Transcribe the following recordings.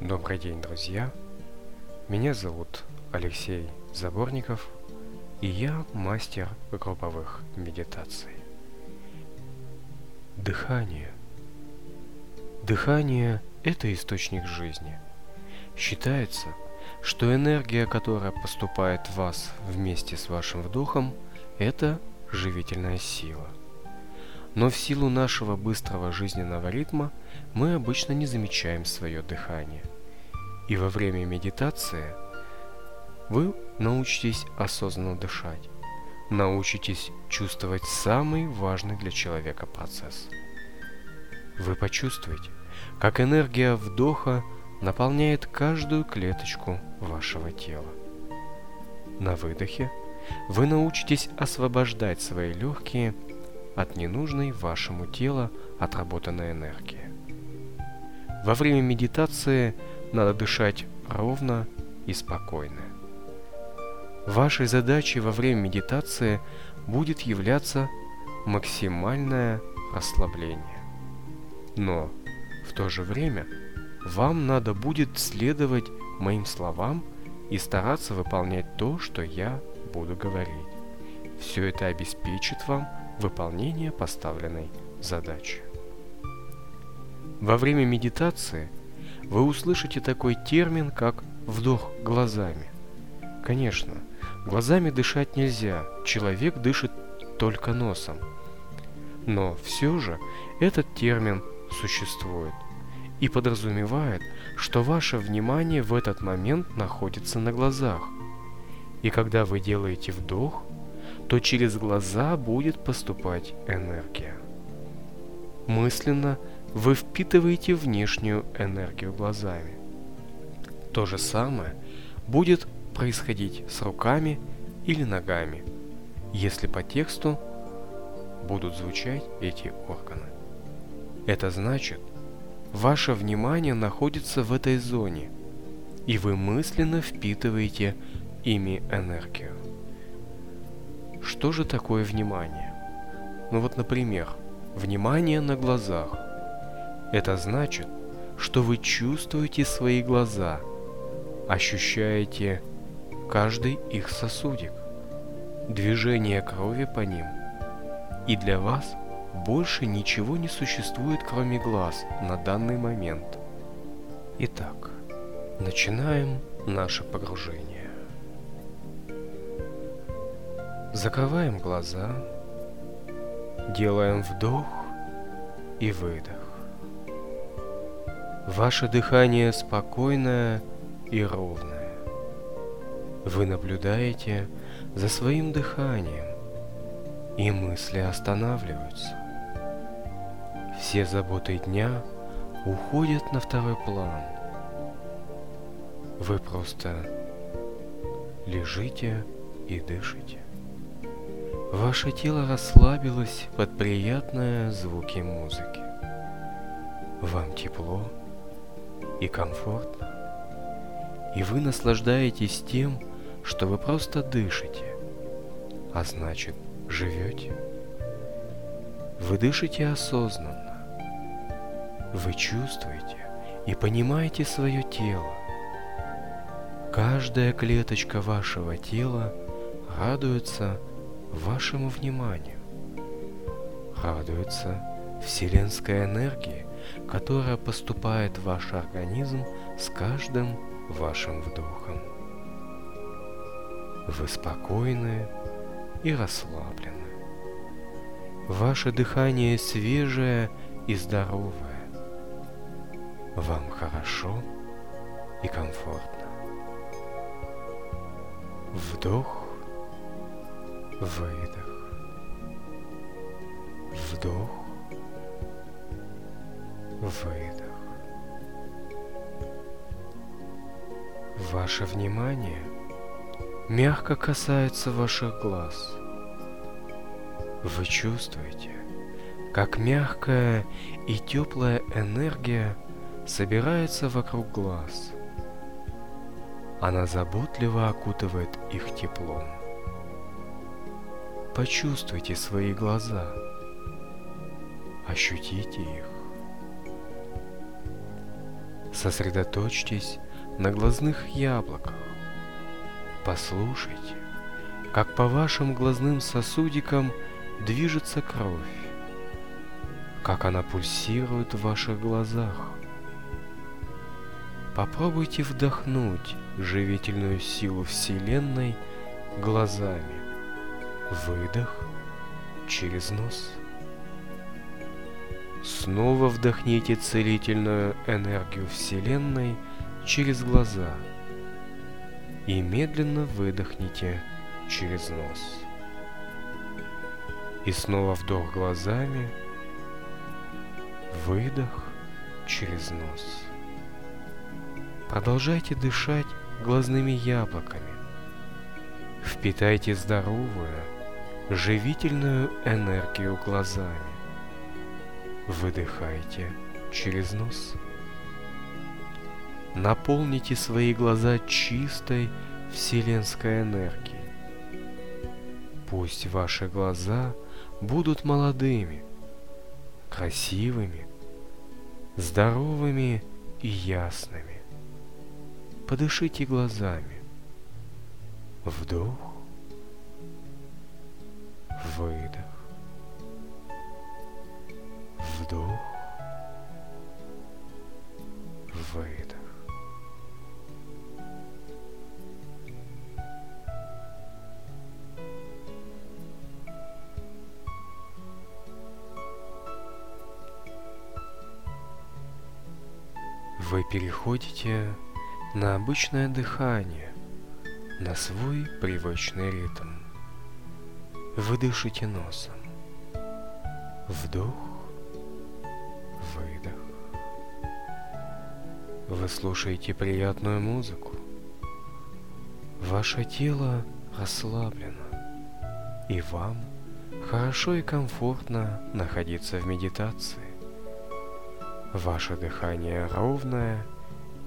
Добрый день, друзья! Меня зовут Алексей Заборников, и я мастер групповых медитаций. Дыхание. Дыхание – это источник жизни. Считается, что энергия, которая поступает в вас вместе с вашим вдохом, это живительная сила. Но в силу нашего быстрого жизненного ритма мы обычно не замечаем свое дыхание. И во время медитации вы научитесь осознанно дышать, научитесь чувствовать самый важный для человека процесс. Вы почувствуете, как энергия вдоха наполняет каждую клеточку вашего тела. На выдохе вы научитесь освобождать свои легкие от ненужной вашему телу отработанной энергии. Во время медитации надо дышать ровно и спокойно. Вашей задачей во время медитации будет являться максимальное расслабление. Но в то же время вам надо будет следовать моим словам и стараться выполнять то, что я буду говорить. Все это обеспечит вам выполнение поставленной задачи. Во время медитации вы услышите такой термин, как вдох глазами. Конечно, глазами дышать нельзя, человек дышит только носом. Но все же этот термин существует и подразумевает, что ваше внимание в этот момент находится на глазах. И когда вы делаете вдох, то через глаза будет поступать энергия. Мысленно вы впитываете внешнюю энергию глазами. То же самое будет происходить с руками или ногами, если по тексту будут звучать эти органы. Это значит, ваше внимание находится в этой зоне, и вы мысленно впитываете ими энергию. Что же такое внимание? Ну вот, например, внимание на глазах. Это значит, что вы чувствуете свои глаза, ощущаете каждый их сосудик, движение крови по ним. И для вас больше ничего не существует, кроме глаз на данный момент. Итак, начинаем наше погружение. Закрываем глаза, делаем вдох и выдох. Ваше дыхание спокойное и ровное. Вы наблюдаете за своим дыханием, и мысли останавливаются. Все заботы дня уходят на второй план. Вы просто лежите и дышите. Ваше тело расслабилось под приятные звуки музыки. Вам тепло и комфортно. И вы наслаждаетесь тем, что вы просто дышите, а значит живете. Вы дышите осознанно. Вы чувствуете и понимаете свое тело. Каждая клеточка вашего тела радуется вашему вниманию. Радуется вселенской энергии, которая поступает в ваш организм с каждым вашим вдохом. Вы спокойны и расслаблены. Ваше дыхание свежее и здоровое. Вам хорошо и комфортно. Вдох выдох, вдох, выдох. Ваше внимание мягко касается ваших глаз. Вы чувствуете, как мягкая и теплая энергия собирается вокруг глаз. Она заботливо окутывает их теплом. Почувствуйте свои глаза. Ощутите их. Сосредоточьтесь на глазных яблоках. Послушайте, как по вашим глазным сосудикам движется кровь, как она пульсирует в ваших глазах. Попробуйте вдохнуть живительную силу Вселенной глазами. Выдох через нос. Снова вдохните целительную энергию Вселенной через глаза и медленно выдохните через нос. И снова вдох глазами, выдох через нос. Продолжайте дышать глазными яблоками. Впитайте здоровую, живительную энергию глазами. Выдыхайте через нос. Наполните свои глаза чистой вселенской энергией. Пусть ваши глаза будут молодыми, красивыми, здоровыми и ясными. Подышите глазами. Вдох, выдох, вдох, выдох. Вы переходите на обычное дыхание, на свой привычный ритм. Вы дышите носом. Вдох, выдох. Вы слушаете приятную музыку. Ваше тело расслаблено, и вам хорошо и комфортно находиться в медитации. Ваше дыхание ровное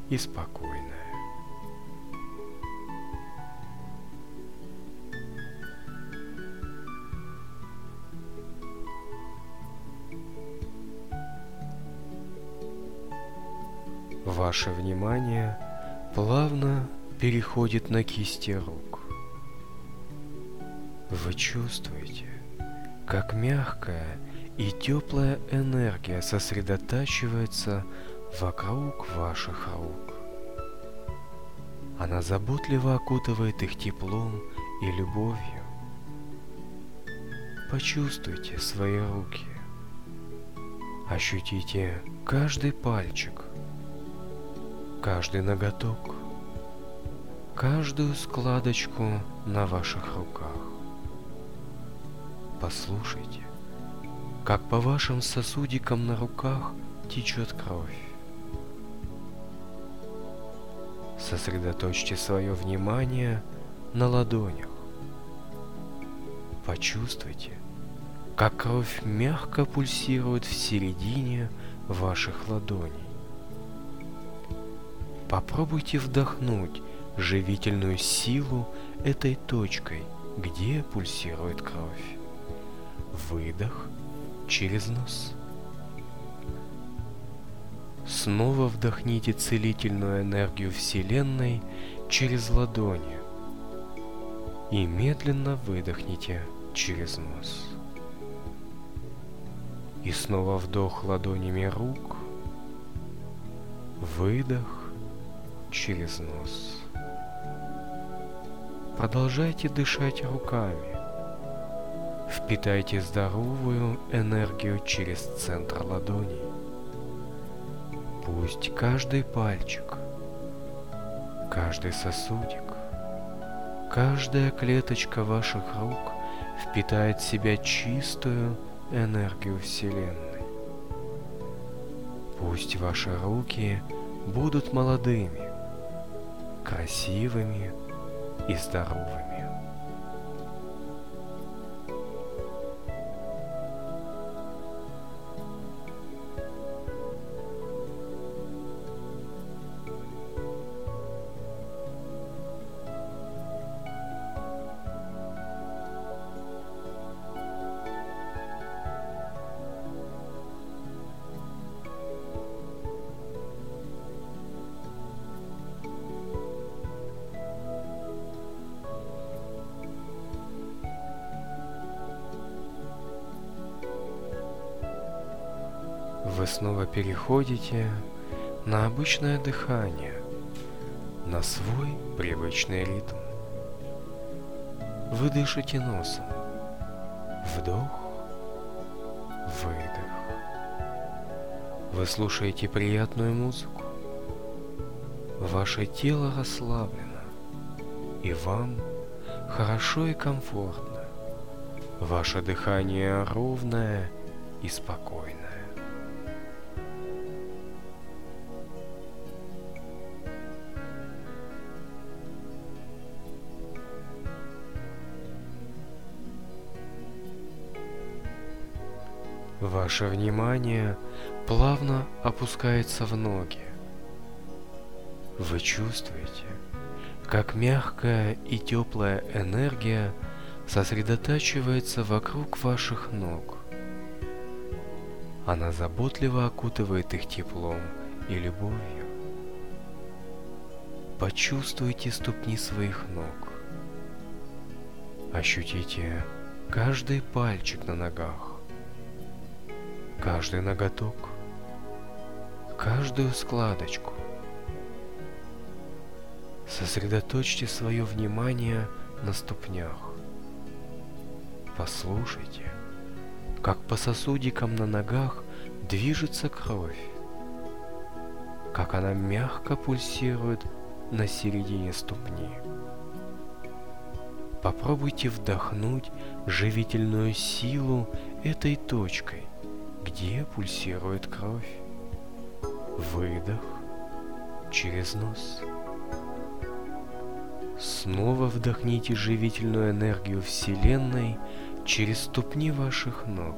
и спокойное. Ваше внимание плавно переходит на кисти рук. Вы чувствуете, как мягкая и теплая энергия сосредотачивается вокруг ваших рук. Она заботливо окутывает их теплом и любовью. Почувствуйте свои руки. Ощутите каждый пальчик, каждый ноготок, каждую складочку на ваших руках. Послушайте, как по вашим сосудикам на руках течет кровь. Сосредоточьте свое внимание на ладонях. Почувствуйте, как кровь мягко пульсирует в середине ваших ладоней. Попробуйте вдохнуть живительную силу этой точкой, где пульсирует кровь. Выдох – через нос. Снова вдохните целительную энергию Вселенной через ладони и медленно выдохните через нос. И снова вдох ладонями рук, выдох через нос. Продолжайте дышать руками. Впитайте здоровую энергию через центр ладони. Пусть каждый пальчик, каждый сосудик, каждая клеточка ваших рук впитает в себя чистую энергию Вселенной. Пусть ваши руки будут молодыми, красивыми и здоровыми. Вы снова переходите на обычное дыхание, на свой привычный ритм. Вы дышите носом. Вдох, выдох. Вы слушаете приятную музыку. Ваше тело расслаблено, и вам хорошо и комфортно. Ваше дыхание ровное и спокойное. Ваше внимание плавно опускается в ноги. Вы чувствуете, как мягкая и теплая энергия сосредотачивается вокруг ваших ног. Она заботливо окутывает их теплом и любовью. Почувствуйте ступни своих ног. Ощутите каждый пальчик на ногах, каждый ноготок, каждую складочку. Сосредоточьте свое внимание на ступнях. Послушайте, как по сосудикам на ногах движется кровь, как она мягко пульсирует на середине ступни. Попробуйте вдохнуть живительную силу этой точкой, где пульсирует кровь. Выдох через нос. Снова вдохните живительную энергию Вселенной через ступни ваших ног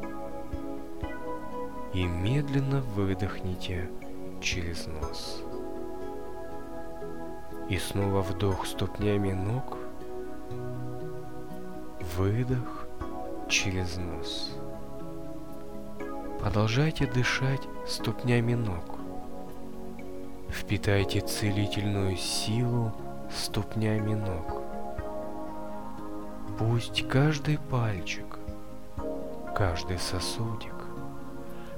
и медленно выдохните через нос. И снова вдох ступнями ног, выдох через нос. Продолжайте дышать ступнями ног. Впитайте целительную силу ступнями ног. Пусть каждый пальчик, каждый сосудик,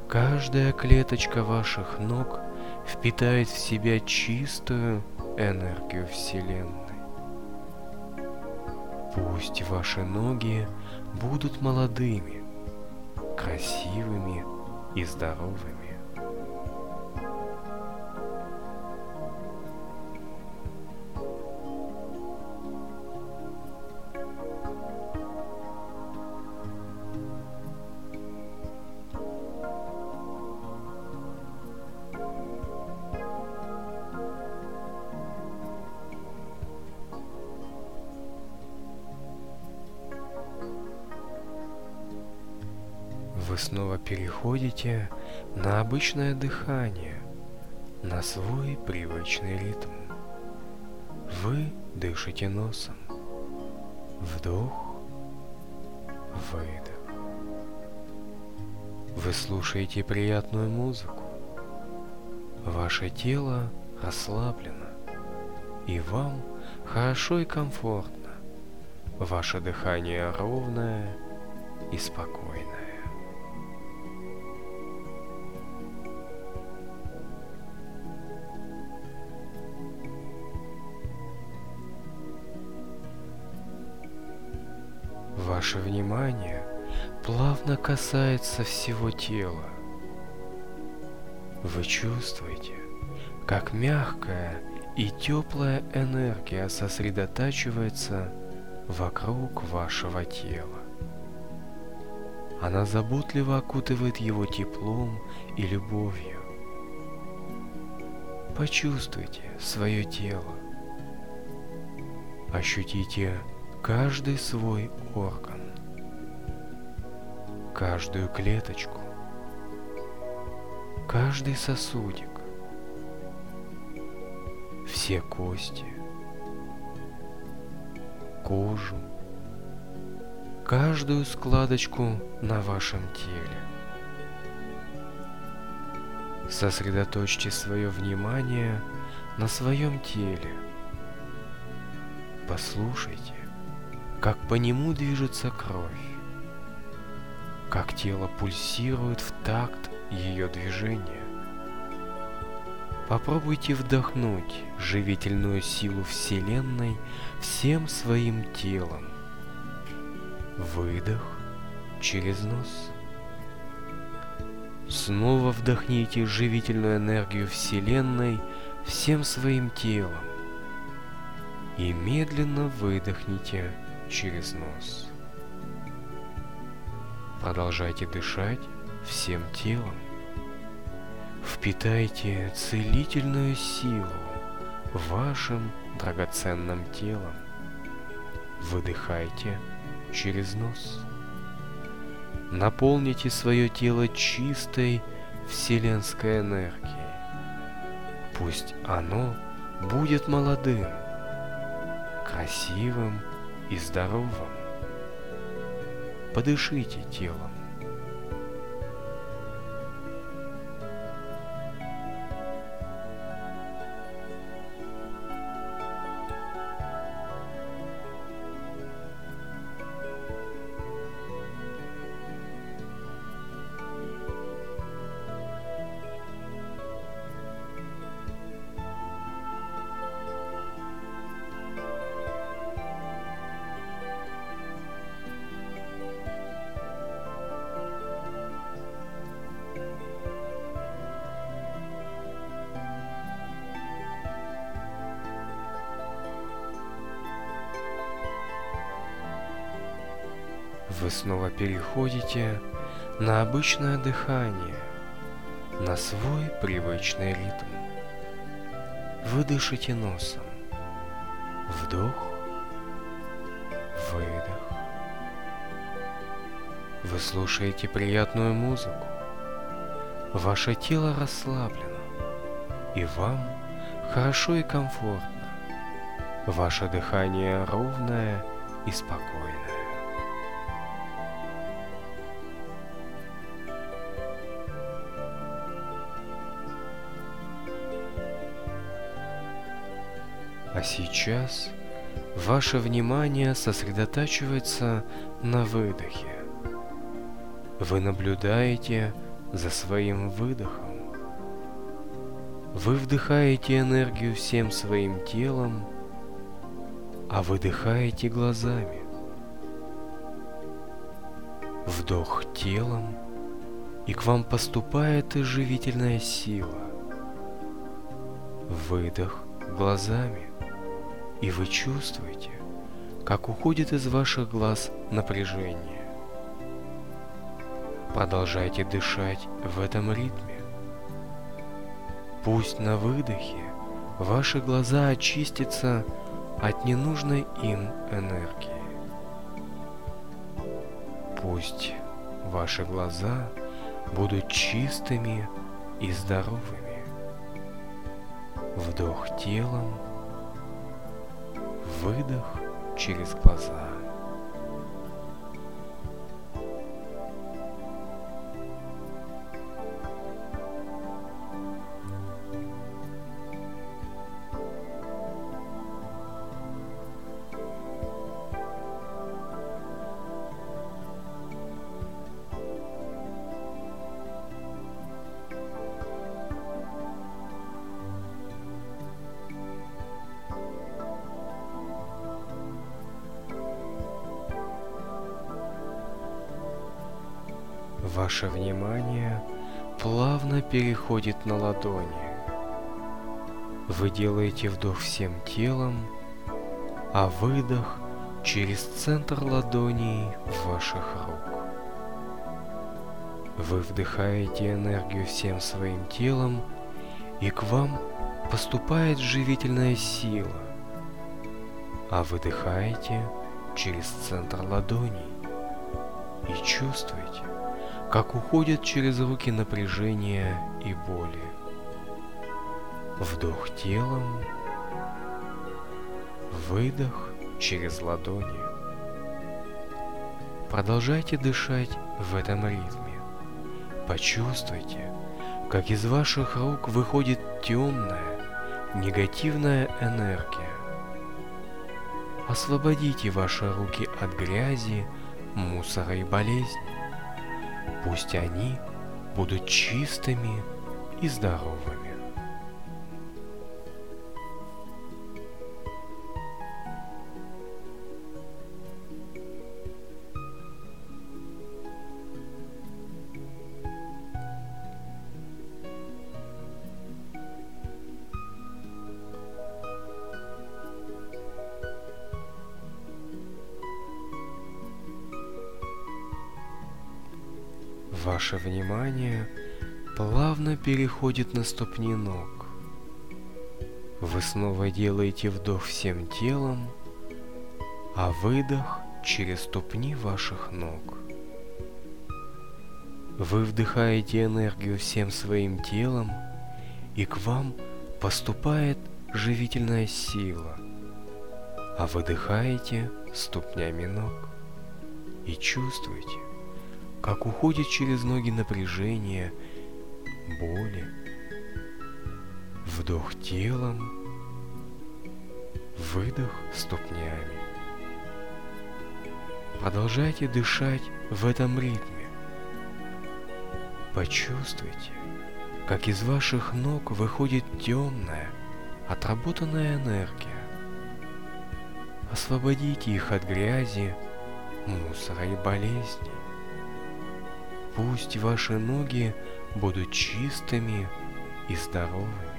каждая клеточка ваших ног впитает в себя чистую энергию Вселенной. Пусть ваши ноги будут молодыми, красивыми и здоровыми. Вы снова переходите на обычное дыхание, на свой привычный ритм. Вы дышите носом. Вдох, выдох. Вы слушаете приятную музыку. Ваше тело расслаблено, и вам хорошо и комфортно. Ваше дыхание ровное и спокойное. Ваше внимание плавно касается всего тела. Вы чувствуете, как мягкая и теплая энергия сосредотачивается вокруг вашего тела. Она заботливо окутывает его теплом и любовью. Почувствуйте свое тело. Ощутите каждый свой орган, каждую клеточку, каждый сосудик, все кости, кожу, каждую складочку на вашем теле. Сосредоточьте свое внимание на своем теле. Послушайте, как по нему движется кровь, как тело пульсирует в такт ее движение. Попробуйте вдохнуть живительную силу Вселенной всем своим телом. Выдох через нос. Снова вдохните живительную энергию Вселенной всем своим телом. И медленно выдохните через нос. Продолжайте дышать всем телом. Впитайте целительную силу вашим драгоценным телом. Выдыхайте через нос. Наполните свое тело чистой вселенской энергией. Пусть оно будет молодым, красивым и здоровым. Подышите телом. Вы снова переходите на обычное дыхание, на свой привычный ритм. Вы дышите носом. Вдох, выдох. Вы слушаете приятную музыку. Ваше тело расслаблено, и вам хорошо и комфортно. Ваше дыхание ровное и спокойное. Сейчас ваше внимание сосредотачивается на выдохе. Вы наблюдаете за своим выдохом. Вы вдыхаете энергию всем своим телом, а выдыхаете глазами. Вдох телом, и к вам поступает оживительная сила. Выдох глазами и вы чувствуете, как уходит из ваших глаз напряжение. Продолжайте дышать в этом ритме. Пусть на выдохе ваши глаза очистятся от ненужной им энергии. Пусть ваши глаза будут чистыми и здоровыми. Вдох телом – Выдох через глаза. Переходит на ладони. Вы делаете вдох всем телом, а выдох через центр ладоней ваших рук. Вы вдыхаете энергию всем своим телом, и к вам поступает живительная сила, а выдыхаете через центр ладоней и чувствуете, как уходят через руки напряжение и боли. Вдох телом, выдох через ладони. Продолжайте дышать в этом ритме. Почувствуйте, как из ваших рук выходит темная, негативная энергия. Освободите ваши руки от грязи, мусора и болезни. Пусть они будут чистыми и здоровыми. Ваше внимание плавно переходит на ступни ног. Вы снова делаете вдох всем телом, а выдох через ступни ваших ног. Вы вдыхаете энергию всем своим телом, и к вам поступает живительная сила, а выдыхаете ступнями ног и чувствуете, как уходит через ноги напряжение, боли. Вдох телом, выдох ступнями. Продолжайте дышать в этом ритме. Почувствуйте, как из ваших ног выходит темная, отработанная энергия. Освободите их от грязи, мусора и болезней. Пусть ваши ноги будут чистыми и здоровыми.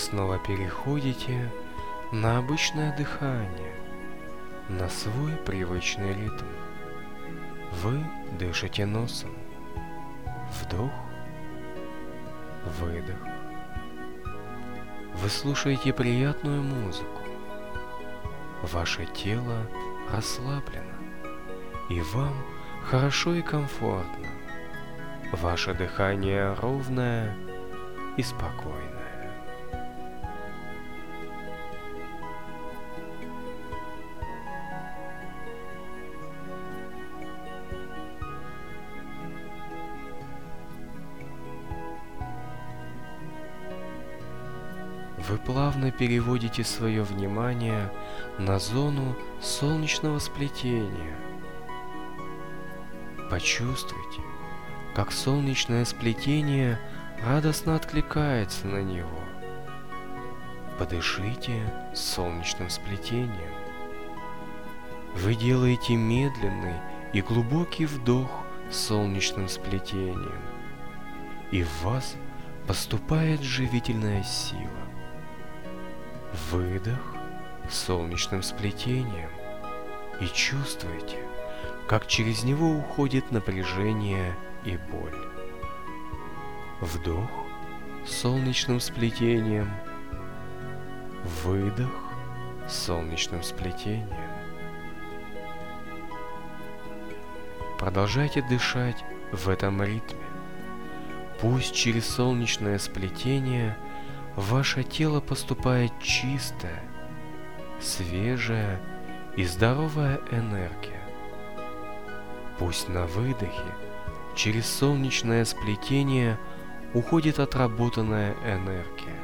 Снова переходите на обычное дыхание, на свой привычный ритм. Вы дышите носом. Вдох, выдох. Вы слушаете приятную музыку. Ваше тело расслаблено, и вам хорошо и комфортно. Ваше дыхание ровное и спокойное. Плавно переводите свое внимание на зону солнечного сплетения. Почувствуйте, как солнечное сплетение радостно откликается на него. Подышите солнечным сплетением. Вы делаете медленный и глубокий вдох солнечным сплетением, и в вас поступает живительная сила выдох солнечным сплетением и чувствуете, как через него уходит напряжение и боль. Вдох солнечным сплетением, выдох солнечным сплетением. Продолжайте дышать в этом ритме. Пусть через солнечное сплетение – ваше тело поступает чистая, свежая и здоровая энергия. Пусть на выдохе через солнечное сплетение уходит отработанная энергия.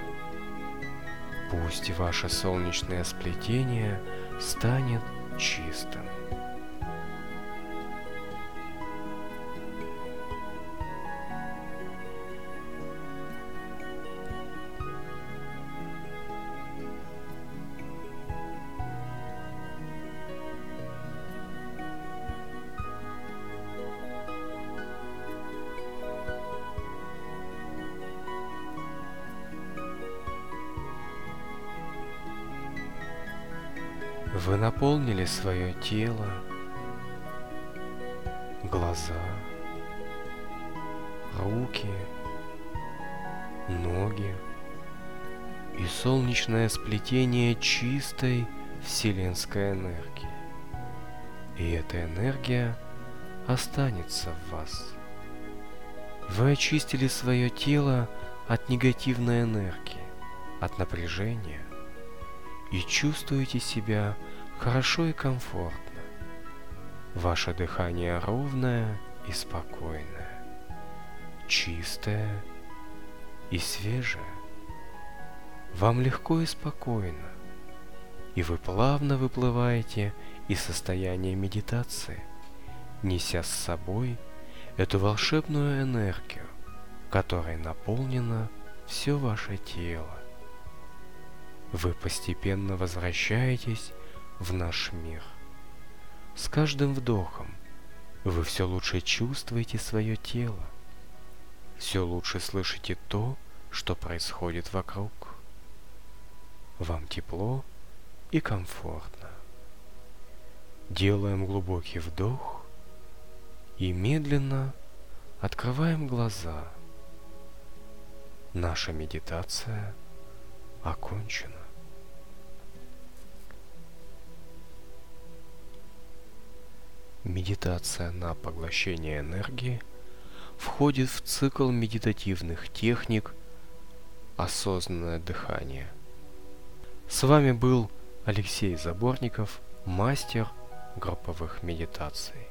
Пусть ваше солнечное сплетение станет чистым. Свое тело, глаза, руки, ноги, и солнечное сплетение чистой вселенской энергии. И эта энергия останется в вас. Вы очистили свое тело от негативной энергии, от напряжения и чувствуете себя хорошо и комфортно. Ваше дыхание ровное и спокойное, чистое и свежее. Вам легко и спокойно, и вы плавно выплываете из состояния медитации, неся с собой эту волшебную энергию, которой наполнено все ваше тело. Вы постепенно возвращаетесь в наш мир. С каждым вдохом вы все лучше чувствуете свое тело, все лучше слышите то, что происходит вокруг. Вам тепло и комфортно. Делаем глубокий вдох и медленно открываем глаза. Наша медитация окончена. Медитация на поглощение энергии входит в цикл медитативных техник «Осознанное дыхание». С вами был Алексей Заборников, мастер групповых медитаций.